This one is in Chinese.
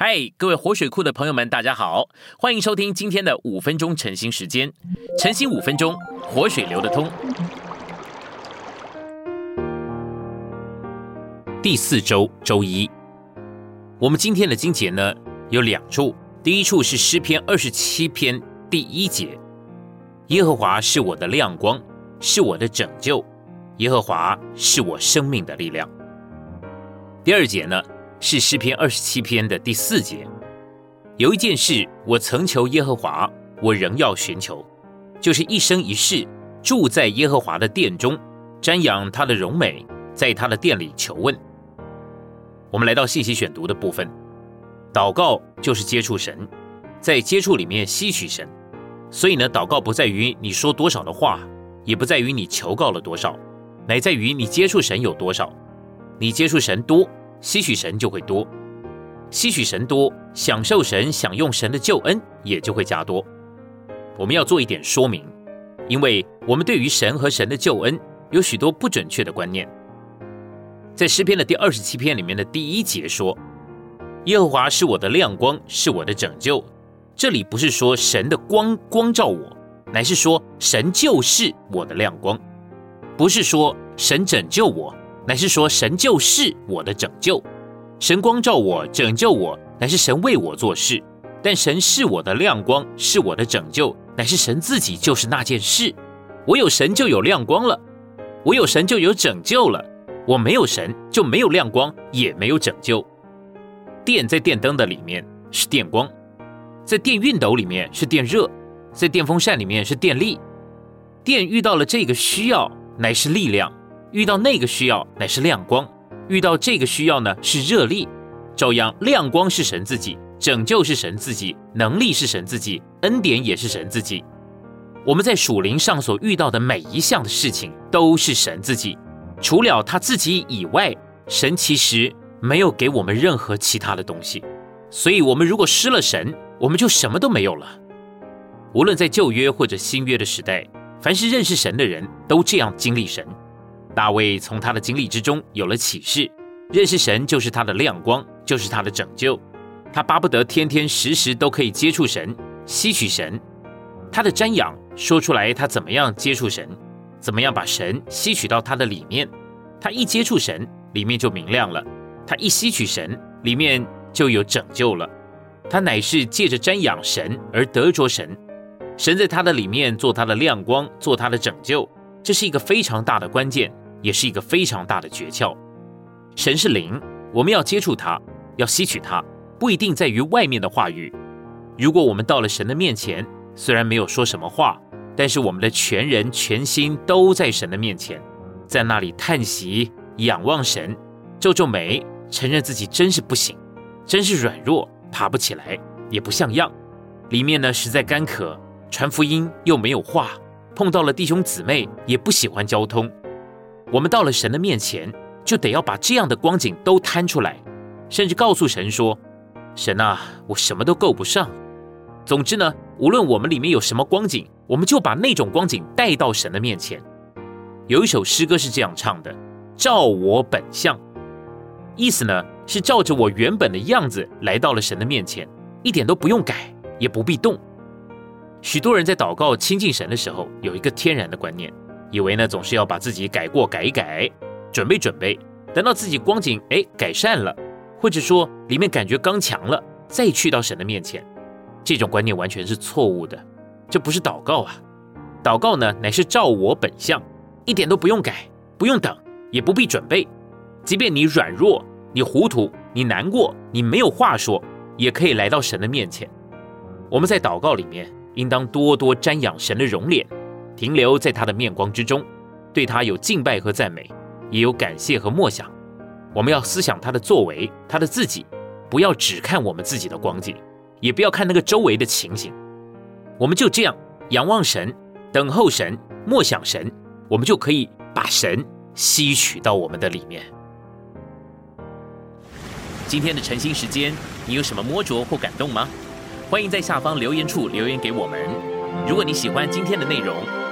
嗨，各位活水库的朋友们，大家好，欢迎收听今天的五分钟晨兴时间。晨兴五分钟，活水流得通。第四周周一，我们今天的经节呢有两处，第一处是诗篇二十七篇第一节：耶和华是我的亮光，是我的拯救；耶和华是我生命的力量。第二节呢？是诗篇二十七篇的第四节，有一件事我曾求耶和华，我仍要寻求，就是一生一世住在耶和华的殿中，瞻仰他的荣美，在他的殿里求问。我们来到信息选读的部分，祷告就是接触神，在接触里面吸取神，所以呢，祷告不在于你说多少的话，也不在于你求告了多少，乃在于你接触神有多少，你接触神多。吸取神就会多，吸取神多，享受神、享用神的救恩也就会加多。我们要做一点说明，因为我们对于神和神的救恩有许多不准确的观念。在诗篇的第二十七篇里面的第一节说：“耶和华是我的亮光，是我的拯救。”这里不是说神的光光照我，乃是说神就是我的亮光，不是说神拯救我。乃是说，神就是我的拯救，神光照我，拯救我，乃是神为我做事。但神是我的亮光，是我的拯救，乃是神自己就是那件事。我有神就有亮光了，我有神就有拯救了。我没有神就没有亮光，也没有拯救。电在电灯的里面是电光，在电熨斗里面是电热，在电风扇里面是电力。电遇到了这个需要，乃是力量。遇到那个需要乃是亮光，遇到这个需要呢是热力，照样亮光是神自己，拯救是神自己，能力是神自己，恩典也是神自己。我们在属灵上所遇到的每一项的事情都是神自己，除了他自己以外，神其实没有给我们任何其他的东西。所以，我们如果失了神，我们就什么都没有了。无论在旧约或者新约的时代，凡是认识神的人都这样经历神。大卫从他的经历之中有了启示，认识神就是他的亮光，就是他的拯救。他巴不得天天时时都可以接触神，吸取神。他的瞻仰说出来，他怎么样接触神，怎么样把神吸取到他的里面。他一接触神，里面就明亮了；他一吸取神，里面就有拯救了。他乃是借着瞻仰神而得着神，神在他的里面做他的亮光，做他的拯救。这是一个非常大的关键。也是一个非常大的诀窍。神是灵，我们要接触他，要吸取他，不一定在于外面的话语。如果我们到了神的面前，虽然没有说什么话，但是我们的全人全心都在神的面前，在那里叹息、仰望神，皱皱眉，承认自己真是不行，真是软弱，爬不起来，也不像样。里面呢实在干渴，传福音又没有话，碰到了弟兄姊妹也不喜欢交通。我们到了神的面前，就得要把这样的光景都摊出来，甚至告诉神说：“神啊，我什么都够不上。”总之呢，无论我们里面有什么光景，我们就把那种光景带到神的面前。有一首诗歌是这样唱的：“照我本相”，意思呢是照着我原本的样子来到了神的面前，一点都不用改，也不必动。许多人在祷告亲近神的时候，有一个天然的观念。以为呢，总是要把自己改过改一改，准备准备，等到自己光景哎改善了，或者说里面感觉刚强了，再去到神的面前，这种观念完全是错误的，这不是祷告啊！祷告呢，乃是照我本相，一点都不用改，不用等，也不必准备，即便你软弱，你糊涂，你难过，你没有话说，也可以来到神的面前。我们在祷告里面，应当多多瞻仰神的容脸。停留在他的面光之中，对他有敬拜和赞美，也有感谢和默想。我们要思想他的作为，他的自己，不要只看我们自己的光景，也不要看那个周围的情形。我们就这样仰望神，等候神，默想神，我们就可以把神吸取到我们的里面。今天的晨兴时间，你有什么摸着或感动吗？欢迎在下方留言处留言给我们。如果你喜欢今天的内容，